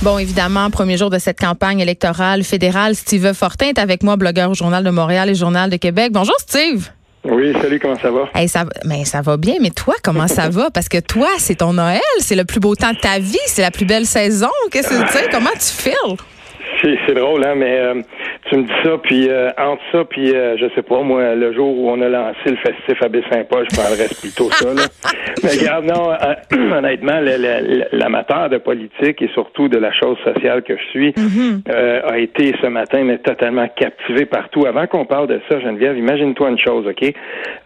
Bon, évidemment, premier jour de cette campagne électorale fédérale, Steve Fortin est avec moi, blogueur au Journal de Montréal et Journal de Québec. Bonjour, Steve. Oui, salut, comment ça va? ça, mais ça va bien, mais toi, comment ça va? Parce que toi, c'est ton Noël, c'est le plus beau temps de ta vie, c'est la plus belle saison. Qu'est-ce que tu sais? Comment tu files? C'est drôle, hein, mais euh, tu me dis ça, puis euh, entre ça, puis euh, je sais pas, moi, le jour où on a lancé le festif à Baie-Saint-Paul, je parlerais plutôt ça. Là. Mais regarde, non, euh, honnêtement, l'amateur de politique et surtout de la chose sociale que je suis mm-hmm. euh, a été ce matin mais totalement captivé partout. Avant qu'on parle de ça, Geneviève, imagine-toi une chose, OK?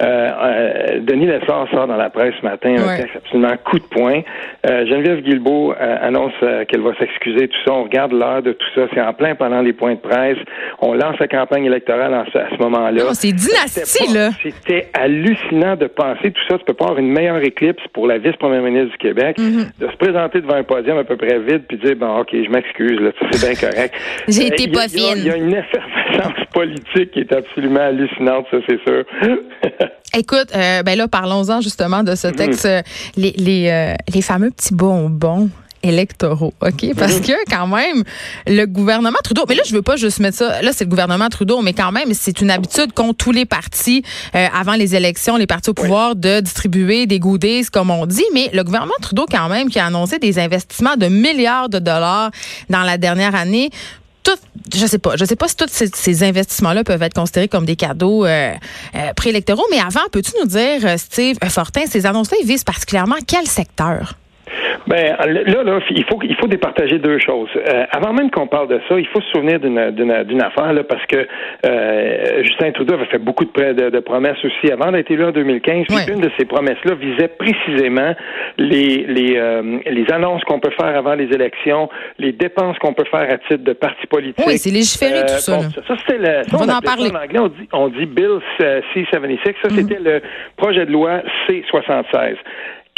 Denis Lessard sort dans la presse ce matin un texte absolument coup de poing. Geneviève Guilbeault annonce qu'elle va s'excuser, tout ça. On regarde l'heure de tout ça. C'est en plein pendant les points de presse. On lance la campagne électorale à ce moment-là. C'est dynastie, là. C'était hallucinant de penser tout ça. Tu peux pas avoir une meilleure éclipse pour la vice-première ministre du Québec, mm-hmm. de se présenter devant un podium à peu près vide puis dire, bon, OK, je m'excuse, là, c'est bien correct. J'ai été euh, pas fine. Il y, a une effervescence politique qui est absolument hallucinante, ça, c'est sûr. Écoute, euh, ben là, parlons-en justement de ce texte. Euh, les, les, les fameux petits bonbons électoraux, OK? Parce que quand même, le gouvernement Trudeau, mais là, je veux pas juste mettre ça, là, c'est le gouvernement Trudeau, mais quand même, c'est une habitude qu'ont tous les partis euh, avant les élections, les partis au pouvoir, de distribuer des goodies, comme on dit, mais le gouvernement Trudeau, quand même, qui a annoncé des investissements de milliards de dollars dans la dernière année, tout, je sais pas, je sais pas si tous ces, investissements-là peuvent être considérés comme des cadeaux euh, euh, préélectoraux, mais avant, peux-tu nous dire, Steve Fortin, ces annonces-là, ils visent particulièrement quel secteur? Ben là, là, il faut il faut départager deux choses. Euh, avant même qu'on parle de ça, il faut se souvenir d'une affaire là, parce que euh, Justin Trudeau avait fait beaucoup de, de, promesses aussi avant d'être élu en 2015. Puis une de ces promesses-là visait précisément les les, euh, les annonces qu'on peut faire avant les élections, les dépenses qu'on peut faire à titre de parti politique. Oui, c'est légiféré tout ça. ça, c'était le. on, en parler. En anglais, on dit on dit Bill C76. Ça, c'était mhm. le projet de loi C76.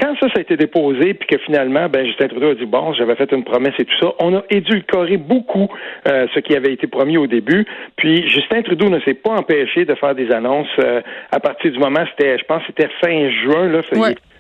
Quand ça, ça a été déposé, puis que finalement, ben, Justin Trudeau a dit, bon, j'avais fait une promesse et tout ça, on a édulcoré beaucoup euh, ce qui avait été promis au début. Puis Justin Trudeau ne s'est pas empêché de faire des annonces euh, à partir du moment, c'était, je pense, c'était fin juin, là.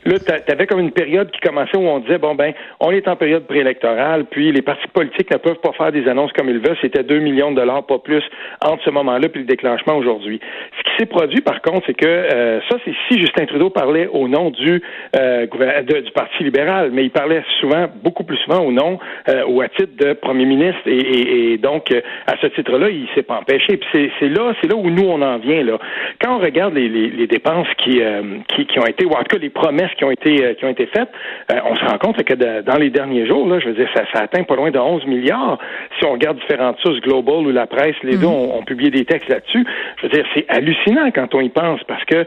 Là, tu avais comme une période qui commençait où on disait, bon, ben, on est en période préélectorale, puis les partis politiques ne peuvent pas faire des annonces comme ils veulent. C'était 2 millions de dollars, pas plus, entre ce moment-là puis le déclenchement aujourd'hui. Ce qui s'est produit, par contre, c'est que euh, ça, c'est si Justin Trudeau parlait au nom du, euh, du Parti libéral, mais il parlait souvent, beaucoup plus souvent au nom euh, ou à titre de premier ministre. Et, et, donc, euh, à ce titre-là, il s'est pas empêché. Puis c'est là, c'est là où nous, on en vient. Là. Quand on regarde les, les, les dépenses qui, qui, qui ont été, ou en tout cas les promesses qui ont été euh, qui ont été faites, euh, on se rend compte que dans les derniers jours, là, je veux dire, ça, ça, atteint pas loin de 11 milliards. Si on regarde différentes sources, Global ou la presse, les deux mhm. ont, ont publié des textes là-dessus. Je veux dire, c'est hallucinant quand on y pense parce que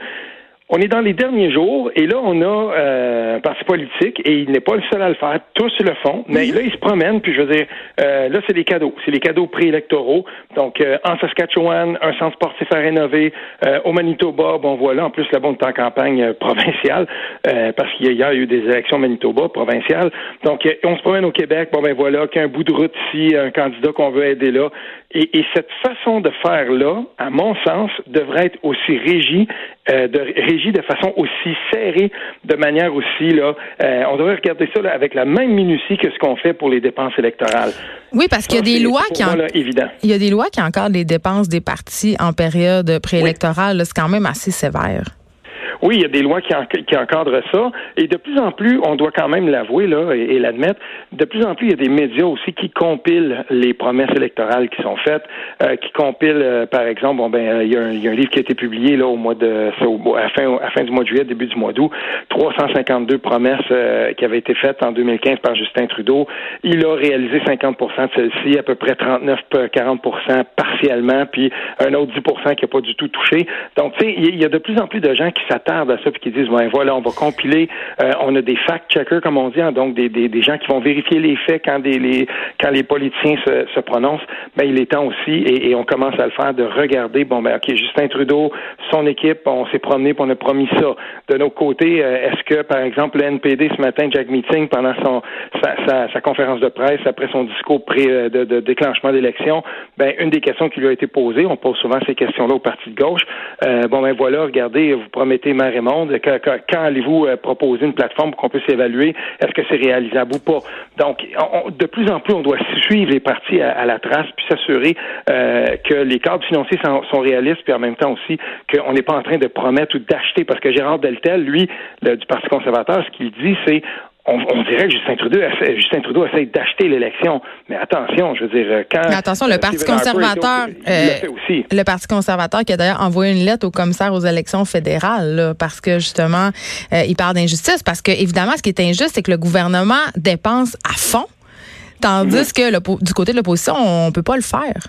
on est dans les derniers jours et là, on a euh, un parti politique et il n'est pas le seul à le faire. Tous le font, mais là, ils se promènent. Puis je veux dire, euh, là, c'est des cadeaux. C'est les cadeaux préélectoraux. Donc, euh, en Saskatchewan, un centre sportif à rénover. au Manitoba, bon, voilà. En plus, là bon, on est en campagne provinciale parce qu'il y a eu des élections Manitoba provinciales. Donc, on se promène au Québec. Bon, ben voilà, qu'un bout de route ici, un candidat qu'on veut aider là. Et, et cette façon de faire là, à mon sens, devrait être aussi régie de de façon aussi serrée, de manière aussi, là, euh, on devrait regarder ça avec la même minutie que ce qu'on fait pour les dépenses électorales. Oui, parce qu'il y a des lois qui... évident. Il y a des lois qui encadrent les dépenses des partis en période préélectorale. C'est quand même assez sévère. Oui, il y a des lois qui, encadrent ça. Et de plus en plus, on doit quand même l'avouer là et, l'admettre, de plus en plus, il y a des médias aussi qui compilent les promesses électorales qui sont faites, euh, qui compilent, euh, par exemple, bon ben, euh, il y, a un, il y, a un, livre qui a été publié là au mois de, à la fin, à fin du mois de juillet, début du mois d'août, 352 promesses qui avaient été faites en 2015 par Justin Trudeau. Il a réalisé 50 de celles-ci, à peu près 39-40 partiellement, puis un autre 10 qui n'a pas du tout touché. Donc, tu sais, il y a de plus en plus de gens qui s'attendent à ça puis qui disent, ben voilà, on va compiler, euh, on a des fact-checkers, comme on dit, hein, donc des, gens qui vont vérifier les faits quand les, politiciens se, prononcent. Ben, il est temps aussi, et, et, on commence à le faire, de regarder, bon, ben, OK, Justin Trudeau, son équipe, on s'est promené, puis on a promis ça. De notre côté, euh, est-ce que, par exemple, le NPD, ce matin, Jack Meeting, pendant son, sa, sa, conférence de presse, après son discours pré, de, de déclenchement d'élection, ben, une des questions qui lui a été posée, on pose souvent ces questions-là au Parti de gauche, euh, bon, ben voilà, regardez, vous promettez Mère et Monde, quand, allez-vous euh, proposer une plateforme pour qu'on puisse évaluer est-ce que c'est réalisable ou pas? Donc, de plus en plus, on doit suivre les partis à, la trace puis s'assurer euh, que les cadres financiers sont, sont, réalistes, puis en même temps aussi qu'on n'est pas en train de promettre ou d'acheter, parce que Gérard Deltel, lui, du Parti conservateur, ce qu'il dit, c'est on, dirait que Justin Trudeau, essaie, Justin Trudeau essaie d'acheter l'élection. Mais attention, je veux dire, euh, quand. Mais attention, le euh, Parti conservateur. Euh, le, Parti conservateur qui a d'ailleurs envoyé une lettre au commissaire aux élections fédérales, parce que justement, il parle d'injustice. Parce que, évidemment, ce qui est injuste, c'est que le gouvernement dépense à fond. Tandis mm-hmm. que du côté de l'opposition, on peut pas le faire.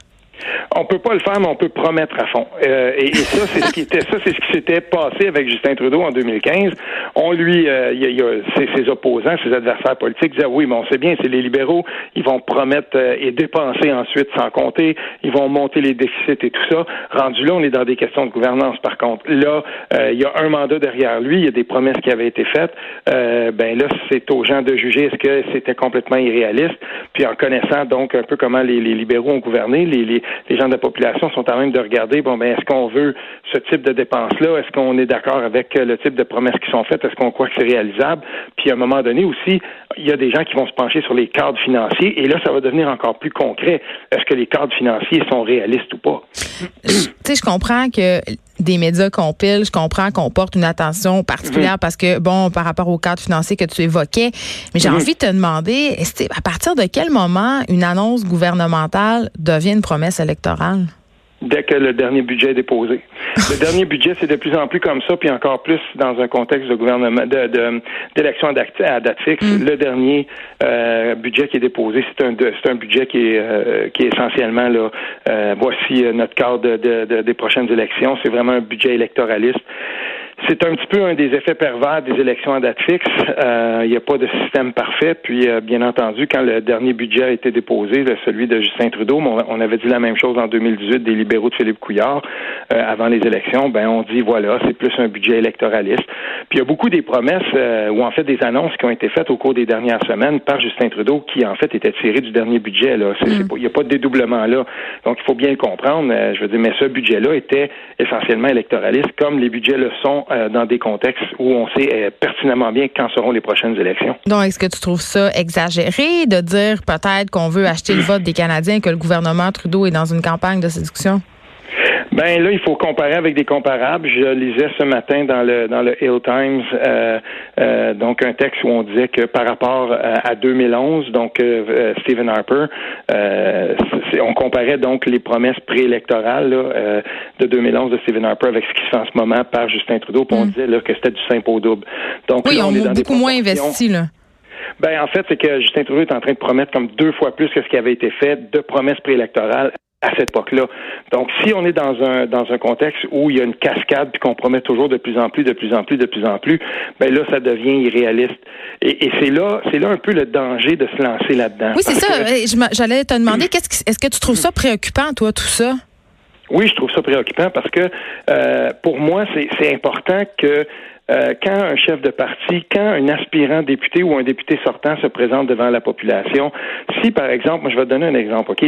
On peut pas le faire, mais on peut promettre à fond. Euh, et, ça, c'est ce qui était, ça, c'est ce qui s'était passé avec Justin Trudeau en 2015. On lui, euh, y a, ses, opposants, ses adversaires politiques disaient oui, mais on sait bien, c'est les libéraux, ils vont promettre euh, et dépenser ensuite sans compter, ils vont monter les déficits et tout ça. Rendu là, on est dans des questions de gouvernance. Par contre, là, il y a un mandat derrière lui, il y a des promesses qui avaient été faites. ben là, c'est aux gens de juger est-ce que c'était complètement irréaliste. Puis en connaissant donc un peu comment les, libéraux ont gouverné, les, les, les gens de la population sont en même de regarder, bon, ben, est-ce qu'on veut ce type de dépenses-là? Est-ce qu'on est d'accord avec euh, le type de promesses qui sont faites? Est-ce qu'on croit que c'est réalisable? Puis, à un moment donné aussi, il y a des gens qui vont se pencher sur les cadres financiers, et là, ça va devenir encore plus concret. Est-ce que les cadres financiers sont réalistes ou pas? Tu sais, je comprends que des médias compilent, je comprends qu'on porte une attention particulière parce que, bon, par rapport au cadre financier que tu évoquais, mais j'ai envie de te demander, à partir de quel moment une annonce gouvernementale devient une promesse électorale? Dès que le dernier budget est déposé. le dernier budget, c'est de plus en plus comme ça, puis encore plus dans un contexte de gouvernement, de, d'élection à date fixe. Mm. Le dernier euh, budget qui est déposé, c'est un, c'est un budget qui est, euh, qui est essentiellement là. Euh, voici notre cadre de, des prochaines élections. C'est vraiment un budget électoraliste. C'est un petit peu un des effets pervers des élections à date fixe. Euh, il n'y a pas de système parfait. Puis, euh, bien entendu, quand le dernier budget a été déposé, celui de Justin Trudeau, on avait dit la même chose en 2018 des libéraux de Philippe Couillard euh, avant les élections. Ben, on dit voilà, c'est plus un budget électoraliste. Puis, il y a beaucoup des promesses ou en fait des annonces qui ont été faites au cours des dernières semaines par Justin Trudeau qui en fait étaient tirées du dernier budget. Là, mm. il n'y a pas de dédoublement là. Donc, il faut bien le comprendre. je veux dire, mais ce budget-là était essentiellement électoraliste, comme les budgets le sont euh, dans des contextes où on sait euh, pertinemment bien quand seront les prochaines élections. Donc, est-ce que tu trouves ça exagéré de dire peut-être qu'on veut acheter le vote des Canadiens, que le gouvernement Trudeau est dans une campagne de séduction? Ben là, il faut comparer avec des comparables. Je lisais ce matin dans le dans le Hill Times euh, euh, donc un texte où on disait que par rapport à, 2011, donc euh, Stephen Harper, on comparait donc les promesses préélectorales de 2011 de Stephen Harper avec ce qui se fait en ce moment par Justin Trudeau. Puis on mm. disait là, que c'était du simple au double. Donc oui, on, est beaucoup moins investi là. Ben en fait, c'est que Justin Trudeau est en train de promettre comme deux fois plus que ce qui avait été fait de promesses préélectorales à cette époque-là. Donc, si on est dans un dans un contexte où il y a une cascade puis qu'on promet toujours de plus en plus, de plus en plus, de plus en plus, ben là, ça devient irréaliste. Et, et c'est là, c'est là un peu le danger de se lancer là-dedans. Oui, c'est ça. J'allais te demander, qu'est-ce est-ce que tu trouves ça préoccupant, toi, tout ça? Oui, je trouve ça préoccupant parce que euh, pour moi, c'est important que euh, quand un chef de parti, quand un aspirant député ou un député sortant se présente devant la population, si par exemple, moi je vais te donner un exemple, ok,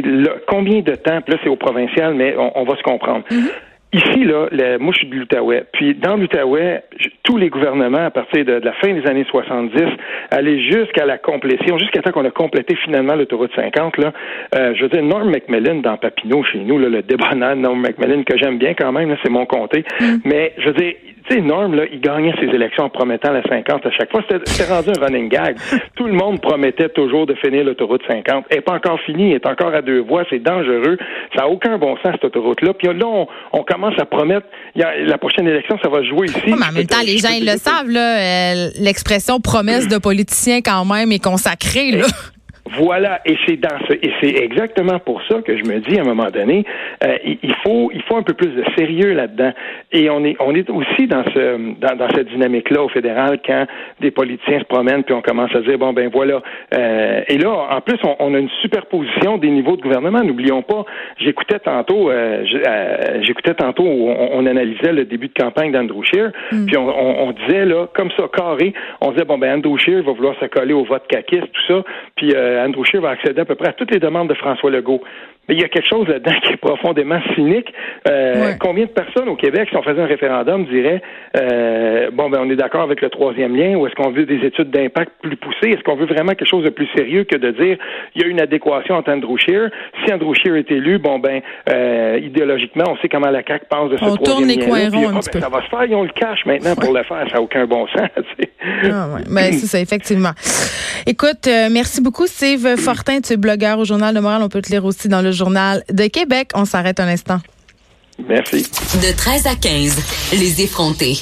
combien de temps, là c'est au provincial, mais on, va se comprendre. Mm-hmm. Ici, là, moi, je suis de l'Outaouais. Puis, dans l'Outaouais, tous les gouvernements, à partir de, la fin des années 70, allaient jusqu'à la complétion, jusqu'à temps qu'on a complété finalement l'autoroute 50, là. Euh, je veux dire, Norm Macmillan dans Papineau, chez nous, là, le débonnaire Norm Macmillan, que j'aime bien quand même, c'est mon comté. Mm. Mais, je veux dire, sais, Norm, là, il gagnait ses élections en promettant la 50 à chaque fois. C'était rendu un running gag. Tout le monde promettait toujours de finir l'autoroute 50. Elle n'est pas encore finie, elle est encore à deux voies, c'est dangereux. Ça n'a aucun bon sens, cette autoroute-là. Puis là, on, commence à promettre, y a, la prochaine élection, ça va jouer ici. mais en même temps, les gens, ils le savent, là, euh, l'expression promesse de politicien quand même est consacrée, là. Voilà, et c'est dans ce, et c'est exactement pour ça que je me dis à un moment donné, euh, il faut, il faut un peu plus de sérieux là-dedans. Et on est, on est aussi dans ce, dans, dans cette dynamique-là au fédéral quand des politiciens se promènent puis on commence à dire bon ben voilà. Euh, et là, en plus, on, on, a une superposition des niveaux de gouvernement. N'oublions pas, j'écoutais tantôt, euh, euh j'écoutais tantôt on, on, analysait le début de campagne d'Andrew Scheer, mm. puis on, on, disait là comme ça carré, on disait bon ben Andrew Scheer va vouloir se coller au vote caquiste tout ça, puis euh, Andrew Scheer va accéder à peu près à toutes les demandes de François Legault. Mais il y a quelque chose là-dedans qui est profondément cynique. Euh, combien de personnes au Québec, si on faisait un référendum, diraient euh, bon ben on est d'accord avec le troisième lien, ou est-ce qu'on veut des études d'impact plus poussées? Est-ce qu'on veut vraiment quelque chose de plus sérieux que de dire il y a une adéquation entre Andrew Scheer? Si Andrew Scheer est élu, bon ben idéologiquement, on sait comment la CAQ pense de ce on troisième lien. On tourne les coins ronds un petit ben, Ça va se faire, ils ont le cash maintenant pour le faire. Ça n'a aucun bon sens. ah, ouais. ben, c'est ça, effectivement. Écoute, merci beaucoup, Steve Fortin. Tu es blogueur au Journal de Montréal. On peut te lire aussi dans le Journal de Québec. On s'arrête un instant. Merci. De 13 à 15, les effrontés.